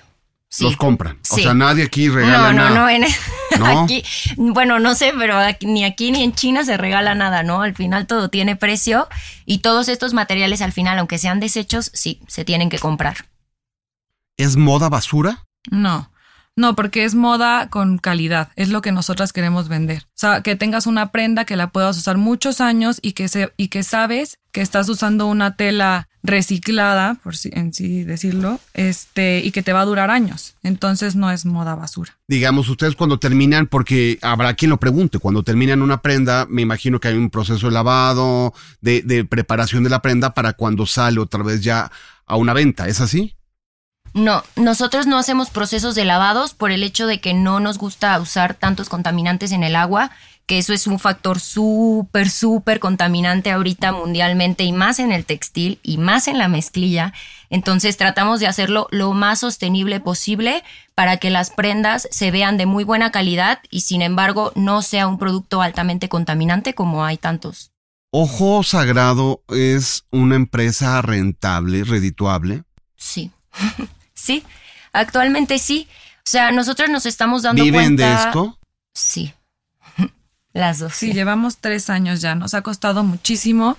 Sí. Los compran. O sea, nadie aquí regala no, no, nada. no, en- ¿No? aquí, bueno, no sé, pero aquí- ni aquí ni en China se regala nada, ¿no? Al final todo tiene precio y todos estos materiales al final, aunque sean desechos, sí, se tienen que comprar. ¿Es moda basura? No, no, porque es moda con calidad, es lo que nosotras queremos vender. O sea, que tengas una prenda que la puedas usar muchos años y que, se, y que sabes que estás usando una tela reciclada, por si, en sí decirlo, este, y que te va a durar años. Entonces no es moda basura. Digamos, ustedes cuando terminan, porque habrá quien lo pregunte, cuando terminan una prenda, me imagino que hay un proceso de lavado, de, de preparación de la prenda para cuando sale otra vez ya a una venta, ¿es así? No, nosotros no hacemos procesos de lavados por el hecho de que no nos gusta usar tantos contaminantes en el agua, que eso es un factor súper, súper contaminante ahorita mundialmente y más en el textil y más en la mezclilla. Entonces tratamos de hacerlo lo más sostenible posible para que las prendas se vean de muy buena calidad y sin embargo no sea un producto altamente contaminante como hay tantos. Ojo Sagrado es una empresa rentable, redituable. Sí. sí, actualmente sí. O sea, nosotros nos estamos dando ¿Viven cuenta. de esto? Sí. Las dos. Sí, llevamos tres años ya. Nos ha costado muchísimo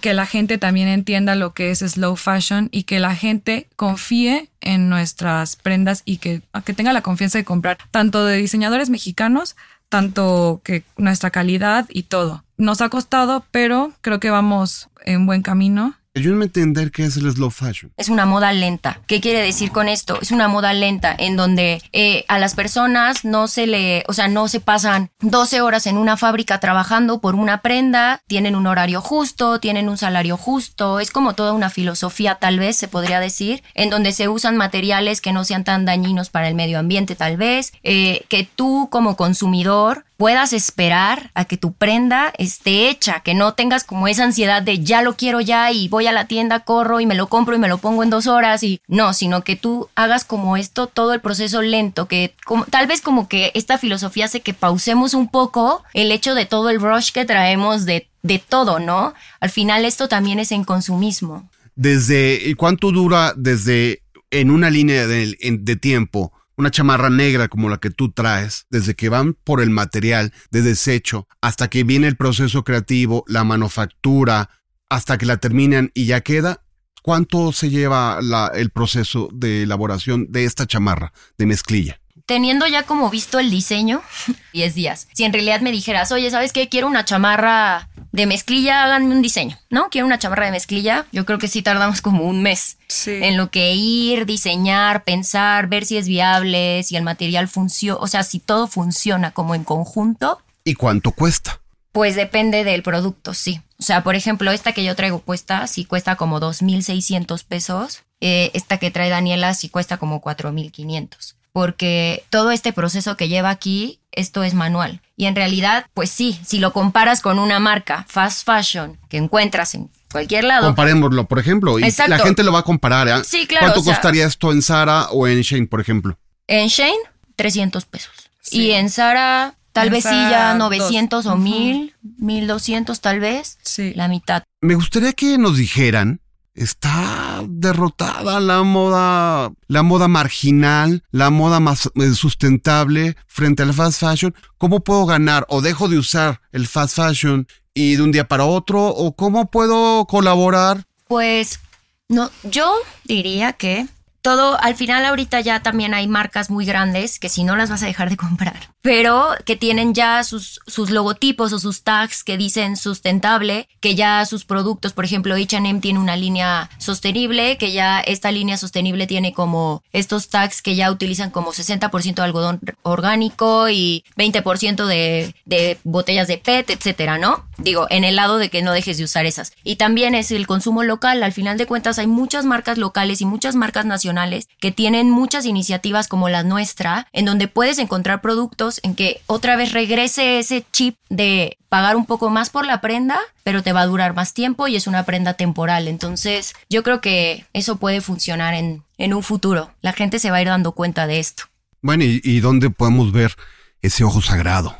que la gente también entienda lo que es slow fashion y que la gente confíe en nuestras prendas y que, que tenga la confianza de comprar tanto de diseñadores mexicanos, tanto que nuestra calidad y todo. Nos ha costado, pero creo que vamos en buen camino. Ayúdenme a entender qué es el slow fashion. Es una moda lenta. ¿Qué quiere decir con esto? Es una moda lenta en donde eh, a las personas no se le, o sea, no se pasan 12 horas en una fábrica trabajando por una prenda, tienen un horario justo, tienen un salario justo, es como toda una filosofía tal vez, se podría decir, en donde se usan materiales que no sean tan dañinos para el medio ambiente tal vez, eh, que tú como consumidor puedas esperar a que tu prenda esté hecha, que no tengas como esa ansiedad de ya lo quiero ya y voy a la tienda, corro y me lo compro y me lo pongo en dos horas y no, sino que tú hagas como esto todo el proceso lento, que tal vez como que esta filosofía hace que pausemos un poco el hecho de todo el rush que traemos de, de todo, ¿no? Al final esto también es en consumismo. Desde, ¿cuánto dura desde en una línea de tiempo una chamarra negra como la que tú traes, desde que van por el material de desecho hasta que viene el proceso creativo, la manufactura, hasta que la terminan y ya queda? ¿Cuánto se lleva la- el proceso de elaboración de esta chamarra de mezclilla? Teniendo ya como visto el diseño, 10 días. Si en realidad me dijeras, oye, ¿sabes qué? Quiero una chamarra de mezclilla, háganme un diseño, ¿no? Quiero una chamarra de mezclilla. Yo creo que sí tardamos como un mes en lo que ir, diseñar, pensar, ver si es viable, si el material funciona, o sea, si todo funciona como en conjunto. ¿Y cuánto cuesta? Pues depende del producto, sí. O sea, por ejemplo, esta que yo traigo puesta, sí cuesta como 2.600 pesos. Eh, esta que trae Daniela sí cuesta como 4.500. Porque todo este proceso que lleva aquí, esto es manual. Y en realidad, pues sí, si lo comparas con una marca fast fashion que encuentras en cualquier lado. Comparémoslo, por ejemplo, y Exacto. la gente lo va a comparar. ¿eh? Sí, claro, ¿Cuánto o sea- costaría esto en Zara o en Shane, por ejemplo? En Shane, 300 pesos. Y en Sara, tal En vez sí ya dos. 900 o Ujú. 1000, 1200 tal vez. Sí. La mitad. Me gustaría que nos dijeran, está derrotada la moda, la moda marginal, la moda más eh, sustentable frente al fast fashion. ¿Cómo puedo ganar o dejo de usar el fast fashion y de un día para otro o cómo puedo colaborar? Pues no, yo diría que todo, al final ahorita ya también hay marcas muy grandes que si no las vas a dejar de comprar, pero que tienen ya sus, sus logotipos o sus tags que dicen sustentable, que ya sus productos, por ejemplo, H&M tiene una línea sostenible, que ya esta línea sostenible tiene como estos tags que ya utilizan como 60% de algodón orgánico y 20% de, de botellas de PET, etcétera, ¿no? Digo, en el lado de que no dejes de usar esas. Y también es el consumo local, al final de cuentas hay muchas marcas locales y muchas marcas nacionales que tienen muchas iniciativas como la nuestra, en donde puedes encontrar productos en que otra vez regrese ese chip de pagar un poco más por la prenda, pero te va a durar más tiempo y es una prenda temporal. Entonces, yo creo que eso puede funcionar en, en un futuro. La gente se va a ir dando cuenta de esto. Bueno, ¿y, y dónde podemos ver ese ojo sagrado?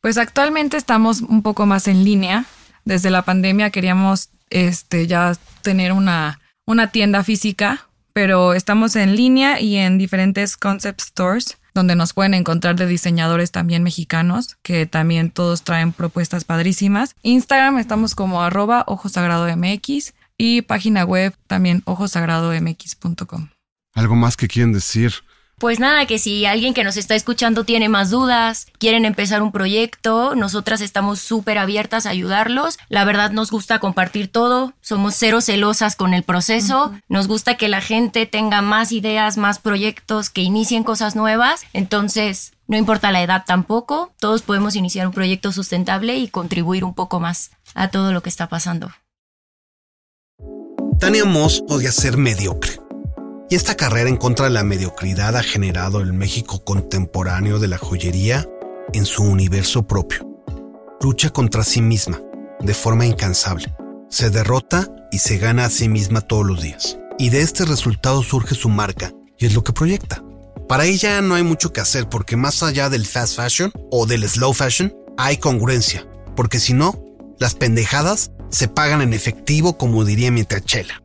Pues actualmente estamos un poco más en línea. Desde la pandemia queríamos este, ya tener una, una tienda física pero estamos en línea y en diferentes concept stores donde nos pueden encontrar de diseñadores también mexicanos, que también todos traen propuestas padrísimas. Instagram estamos como arroba MX y página web también ojosagradomx.com. ¿Algo más que quieren decir? Pues nada, que si alguien que nos está escuchando tiene más dudas, quieren empezar un proyecto, nosotras estamos súper abiertas a ayudarlos. La verdad nos gusta compartir todo, somos cero celosas con el proceso, nos gusta que la gente tenga más ideas, más proyectos, que inicien cosas nuevas. Entonces, no importa la edad tampoco, todos podemos iniciar un proyecto sustentable y contribuir un poco más a todo lo que está pasando. Tania Moss podía ser mediocre y esta carrera en contra de la mediocridad ha generado el México contemporáneo de la joyería en su universo propio. Lucha contra sí misma, de forma incansable. Se derrota y se gana a sí misma todos los días. Y de este resultado surge su marca y es lo que proyecta. Para ella no hay mucho que hacer porque más allá del fast fashion o del slow fashion, hay congruencia. Porque si no, las pendejadas se pagan en efectivo como diría mi tachela.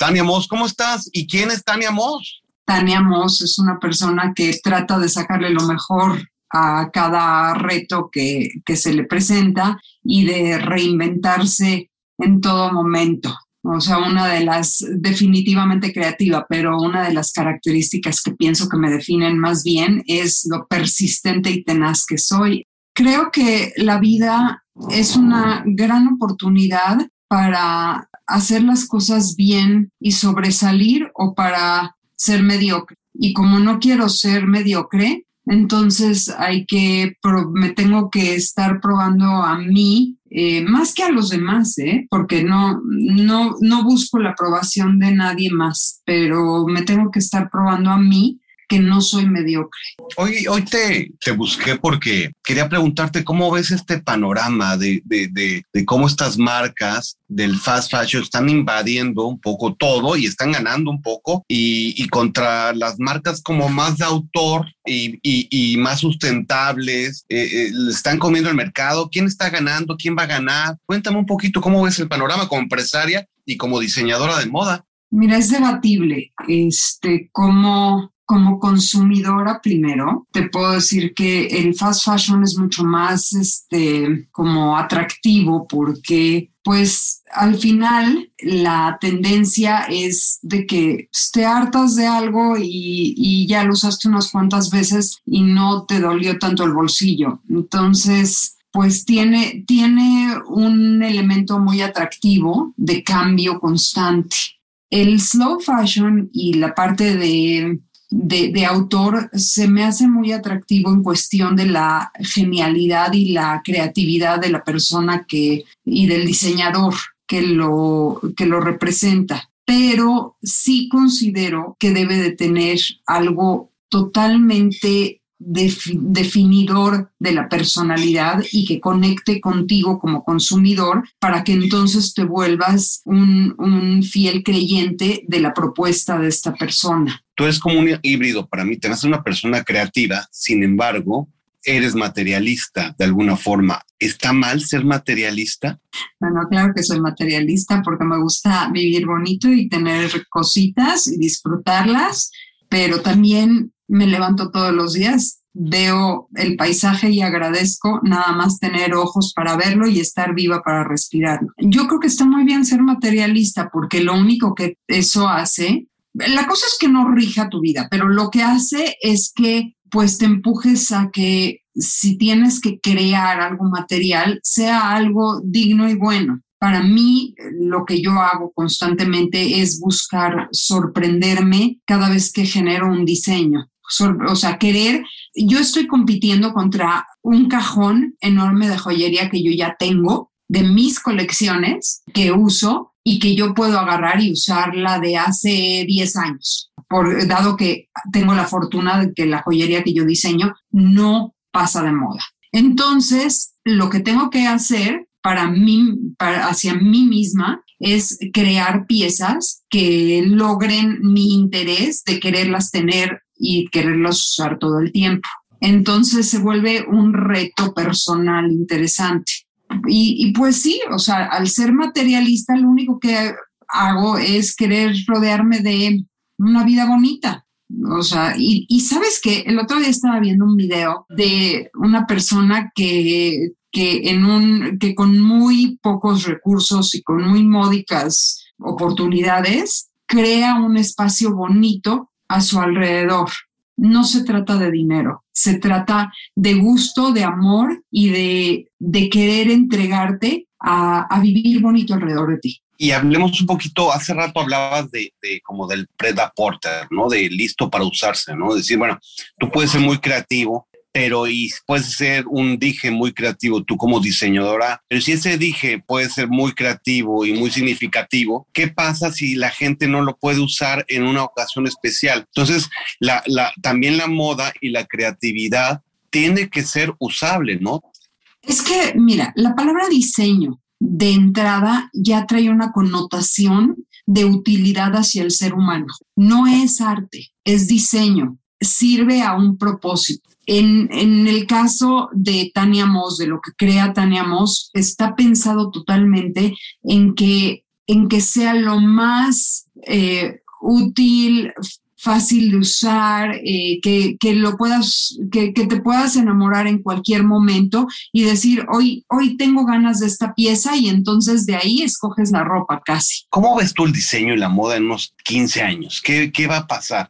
Tania Moss, ¿cómo estás? ¿Y quién es Tania Moss? Tania Moss es una persona que trata de sacarle lo mejor a cada reto que, que se le presenta y de reinventarse en todo momento. O sea, una de las, definitivamente creativa, pero una de las características que pienso que me definen más bien es lo persistente y tenaz que soy. Creo que la vida es una gran oportunidad para hacer las cosas bien y sobresalir o para ser mediocre. Y como no quiero ser mediocre, entonces hay que, me tengo que estar probando a mí eh, más que a los demás, ¿eh? porque no, no, no busco la aprobación de nadie más, pero me tengo que estar probando a mí que no soy mediocre. Hoy, hoy te, te busqué porque quería preguntarte cómo ves este panorama de, de, de, cómo estas marcas del fast fashion están invadiendo un poco todo y están ganando un poco y, y contra las marcas como más de autor y, y, y más sustentables, eh, eh, están comiendo el mercado. ¿Quién está ganando? ¿Quién va a ganar? Cuéntame un poquito cómo ves el panorama como empresaria y como diseñadora de moda. Mira, es debatible este, cómo como consumidora primero, te puedo decir que el fast fashion es mucho más este, como atractivo porque pues al final la tendencia es de que te hartas de algo y, ya lo usaste unas cuantas veces y no te dolió tanto el bolsillo. Entonces, pues tiene, tiene un elemento muy atractivo de cambio constante. El slow fashion y la parte de de, autor se me hace muy atractivo en cuestión de la genialidad y la creatividad de la persona que, y del diseñador que lo, que lo representa. Pero sí considero que debe de tener algo totalmente definidor de la personalidad y que conecte contigo como consumidor para que entonces te vuelvas un, un fiel creyente de la propuesta de esta persona tú eres como un híbrido para mí, te una persona creativa, sin embargo, eres materialista de alguna forma. ¿Está mal ser materialista? Bueno, claro que soy materialista porque me gusta vivir bonito y tener cositas y disfrutarlas, pero también me levanto todos los días, veo el paisaje y agradezco nada más tener ojos para verlo y estar viva para respirarlo. Yo creo que está muy bien ser materialista porque lo único que eso hace, la cosa es que no rija tu vida, pero lo que hace es que pues te empujes a que si tienes que crear algo material, sea algo digno y bueno. Para mí, lo que yo hago constantemente es buscar sorprenderme cada vez que genero un diseño. O sea, querer, yo estoy compitiendo contra un cajón enorme de joyería que yo ya tengo de mis colecciones que uso y que yo puedo agarrar y usarla de hace 10 años, por, dado que tengo la fortuna de que la joyería que yo diseño no pasa de moda. Entonces, lo que tengo que hacer para mí, para, hacia mí misma, es crear piezas que logren mi interés de quererlas tener y quererlas usar todo el tiempo. Entonces se vuelve un reto personal interesante. Y, y, pues sí, o sea, al ser materialista, lo único que hago es querer rodearme de una vida bonita. O sea, y, y, sabes que el otro día estaba viendo un video de una persona que, que, en un, que con muy pocos recursos y con muy módicas oportunidades crea un espacio bonito a su alrededor. No se trata de dinero, se trata de gusto, de amor y de, de querer entregarte a, a vivir bonito alrededor de ti. Y hablemos un poquito, hace rato hablabas de, de como del Porter, ¿no? De listo para usarse, ¿no? Decir, bueno, tú puedes ser muy creativo, pero y puedes ser un dije muy creativo tú como diseñadora, pero si ese dije puede ser muy creativo y muy significativo, ¿qué pasa si la gente no lo puede usar en una ocasión especial? Entonces, la, la, también la moda y la creatividad tiene que ser usable, ¿no? Es que, mira, la palabra diseño de entrada ya trae una connotación de utilidad hacia el ser humano. No es arte, es diseño, sirve a un propósito. En, el caso de Tania Moss, de lo que crea Tania Moss, está pensado totalmente en que, en que sea lo más eh, útil, fácil de usar, eh, que, que, lo puedas, que, que, te puedas enamorar en cualquier momento y decir, hoy, hoy tengo ganas de esta pieza y entonces de ahí escoges la ropa casi. ¿Cómo ves tú el diseño y la moda en unos 15 años? ¿Qué, qué va a pasar?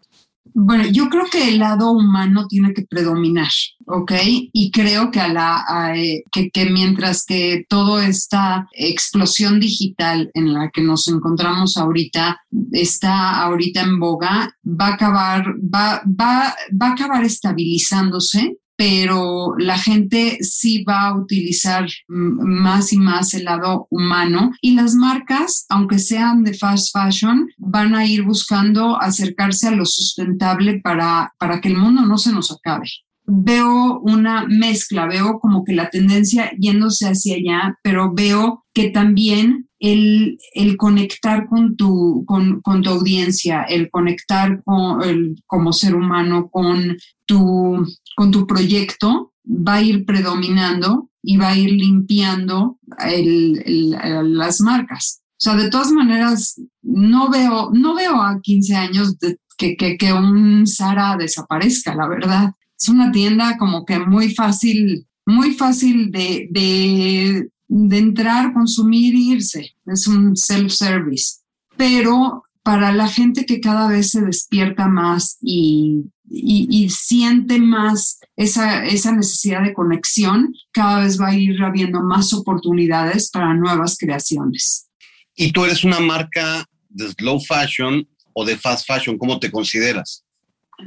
Bueno, yo creo que el lado humano tiene que predominar, ¿ok? Y creo que, a la, eh, que, que, mientras que toda esta explosión digital en la que nos encontramos ahorita está ahorita en boga, va a acabar, va, va, va a acabar estabilizándose pero la gente sí va a utilizar más y más el lado humano. Y las marcas, aunque sean de fast fashion, van a ir buscando acercarse a lo sustentable para, para que el mundo no se nos acabe. Veo una mezcla, veo como que la tendencia yéndose hacia allá, pero veo que también el, el conectar con tu, con, con, tu audiencia, el conectar con, como ser humano con tu, con tu proyecto va a ir predominando y va a ir limpiando las marcas. O sea, de todas maneras, no veo, no veo a 15 años que, que un Sara desaparezca, la verdad es una tienda como que muy fácil, muy fácil de, de, de entrar, consumir e irse. Es un self-service. Pero para la gente que cada vez se despierta más y, y, y, siente más esa, esa necesidad de conexión, cada vez va a ir habiendo más oportunidades para nuevas creaciones. Y tú eres una marca de slow fashion o de fast fashion, ¿cómo te consideras?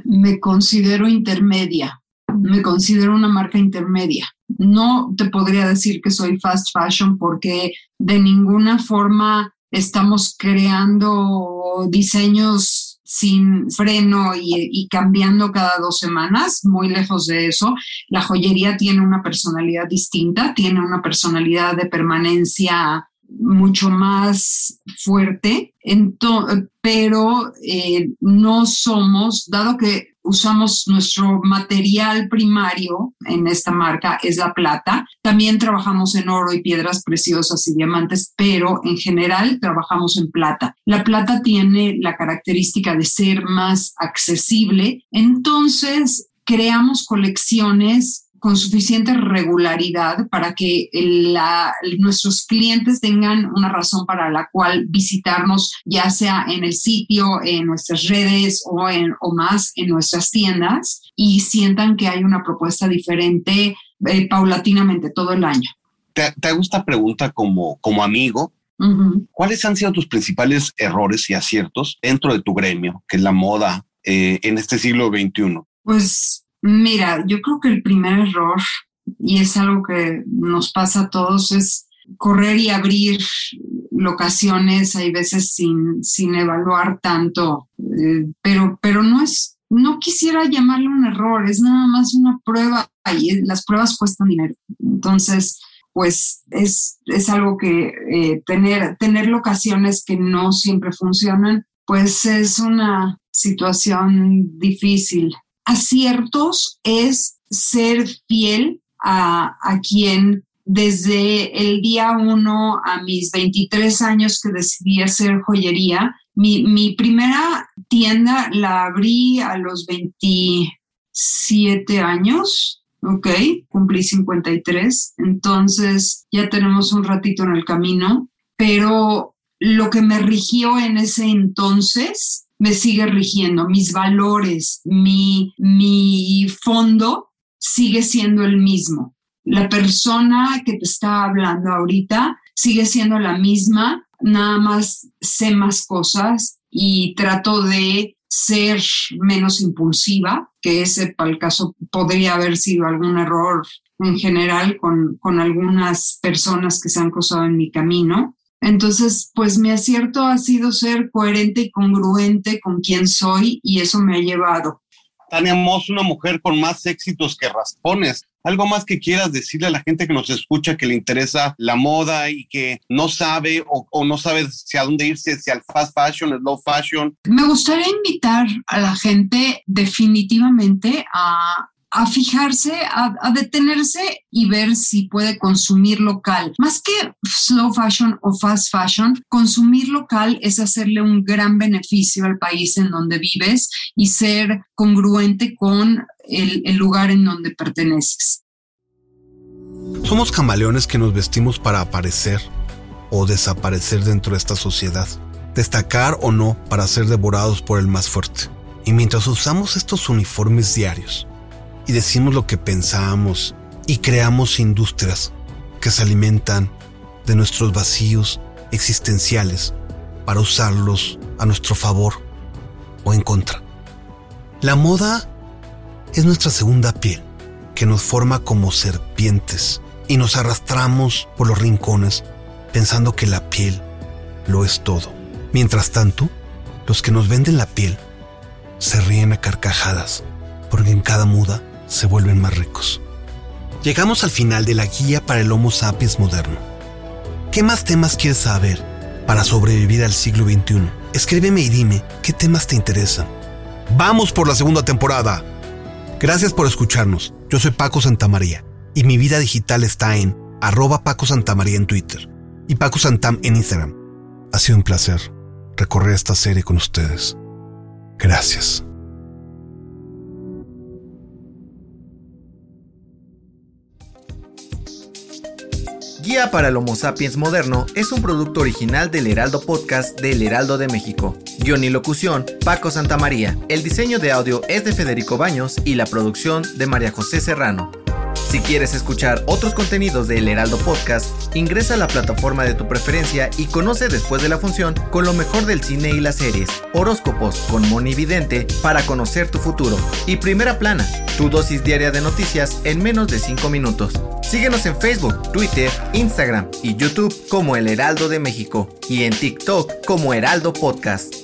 me considero intermedia, me considero una marca intermedia. No te podría decir que soy fast fashion porque de ninguna forma estamos creando diseños sin freno y, cambiando cada dos semanas, muy lejos de eso. La joyería tiene una personalidad distinta, tiene una personalidad de permanencia mucho más fuerte, pero eh, no somos, dado que usamos nuestro material primario en esta marca es la plata. También trabajamos en oro y piedras preciosas y diamantes, pero en general trabajamos en plata. La plata tiene la característica de ser más accesible, entonces creamos colecciones con suficiente regularidad para que nuestros clientes tengan una razón para la cual visitarnos, ya sea en el sitio, en nuestras redes o, en, o más en nuestras tiendas y sientan que hay una propuesta diferente eh, paulatinamente todo el año. Te, te hago esta pregunta como, como amigo. ¿Cuáles han sido tus principales errores y aciertos dentro de tu gremio, que es la moda eh, en este siglo XXI? Pues Mira, yo creo que el primer error, y es algo que nos pasa a todos, es correr y abrir locaciones, hay veces sin, sin evaluar tanto, eh, pero, pero no es, no quisiera llamarle un error, es nada más una prueba y las pruebas cuestan dinero. Entonces, pues es, es algo que eh, tener, tener locaciones que no siempre funcionan, pues es una situación difícil aciertos es ser fiel a, quien desde el día uno a mis 23 años que decidí hacer joyería, mi, primera tienda la abrí a los 27 años, ¿ok? Cumplí 53, entonces ya tenemos un ratito en el camino, pero lo que me rigió en ese entonces me sigue rigiendo, mis valores, mi, mi fondo sigue siendo el mismo. La persona que te está hablando ahorita sigue siendo la misma, nada más sé más cosas y trato de ser menos impulsiva, que ese para el caso podría haber sido algún error en general con, con algunas personas que se han cruzado en mi camino. Entonces, pues mi acierto ha sido ser coherente y congruente con quien soy y eso me ha llevado. Tania Moss, una mujer con más éxitos que raspones. ¿Algo más que quieras decirle a la gente que nos escucha que le interesa la moda y que no sabe o, o no sabe hacia dónde irse, si al fast fashion, el low fashion? Me gustaría invitar a la gente definitivamente a a fijarse, a, detenerse y ver si puede consumir local. Más que slow fashion o fast fashion, consumir local es hacerle un gran beneficio al país en donde vives y ser congruente con el, lugar en donde perteneces. Somos camaleones que nos vestimos para aparecer o desaparecer dentro de esta sociedad, destacar o no para ser devorados por el más fuerte. Y mientras usamos estos uniformes diarios, y decimos lo que pensamos y creamos industrias que se alimentan de nuestros vacíos existenciales para usarlos a nuestro favor o en contra. La moda es nuestra segunda piel que nos forma como serpientes y nos arrastramos por los rincones pensando que la piel lo es todo. Mientras tanto, los que nos venden la piel se ríen a carcajadas porque en cada muda se vuelven más ricos. Llegamos al final de la guía para el Homo sapiens moderno. ¿Qué más temas quieres saber para sobrevivir al siglo XXI? Escríbeme y dime qué temas te interesan. Vamos por la segunda temporada. Gracias por escucharnos. Yo soy Paco Santamaría y mi vida digital está en arroba Paco Santamaría en Twitter y Paco Santam en Instagram. Ha sido un placer recorrer esta serie con ustedes. Gracias. Guía para el Homo sapiens moderno es un producto original del Heraldo Podcast del Heraldo de México. Guión y locución, Paco Santamaría. El diseño de audio es de Federico Baños y la producción de María José Serrano. Si quieres escuchar otros contenidos de El Heraldo Podcast, ingresa a la plataforma de tu preferencia y conoce después de la función con lo mejor del cine y las series, horóscopos con Moni Vidente para conocer tu futuro y Primera Plana, tu dosis diaria de noticias en menos de 5 minutos. Síguenos en Facebook, Twitter, Instagram y YouTube como El Heraldo de México y en TikTok como Heraldo Podcast.